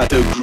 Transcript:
I do.